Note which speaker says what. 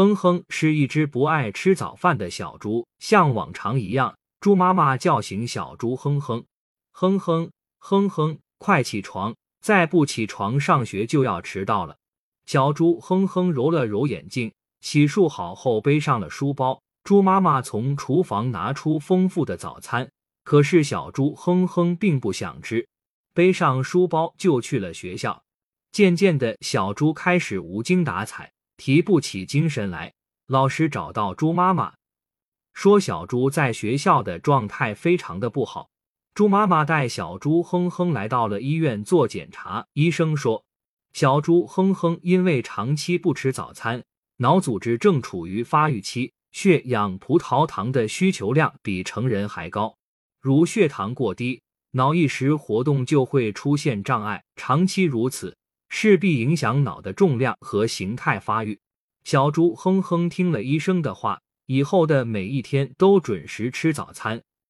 Speaker 1: 哼哼是一只不爱吃早饭的小猪，像往常一样，猪妈妈叫醒小猪哼哼，哼哼哼哼，快起床，再不起床上学就要迟到了。小猪哼哼揉了揉眼睛，洗漱好后背上了书包。猪妈妈从厨房拿出丰富的早餐，可是小猪哼哼并不想吃，背上书包就去了学校。渐渐的，小猪开始无精打采。提不起精神来。老师找到猪妈妈，说小猪在学校的状态非常的不好。猪妈妈带小猪哼哼来到了医院做检查。医生说，小猪哼哼因为长期不吃早餐，脑组织正处于发育期，血氧葡萄糖的需求量比成人还高。如血糖过低，脑一时活动就会出现障碍，长期如此。势必影响脑的重量和形态发育。小猪哼哼听了医生的话，以后的每一天都准时吃早餐。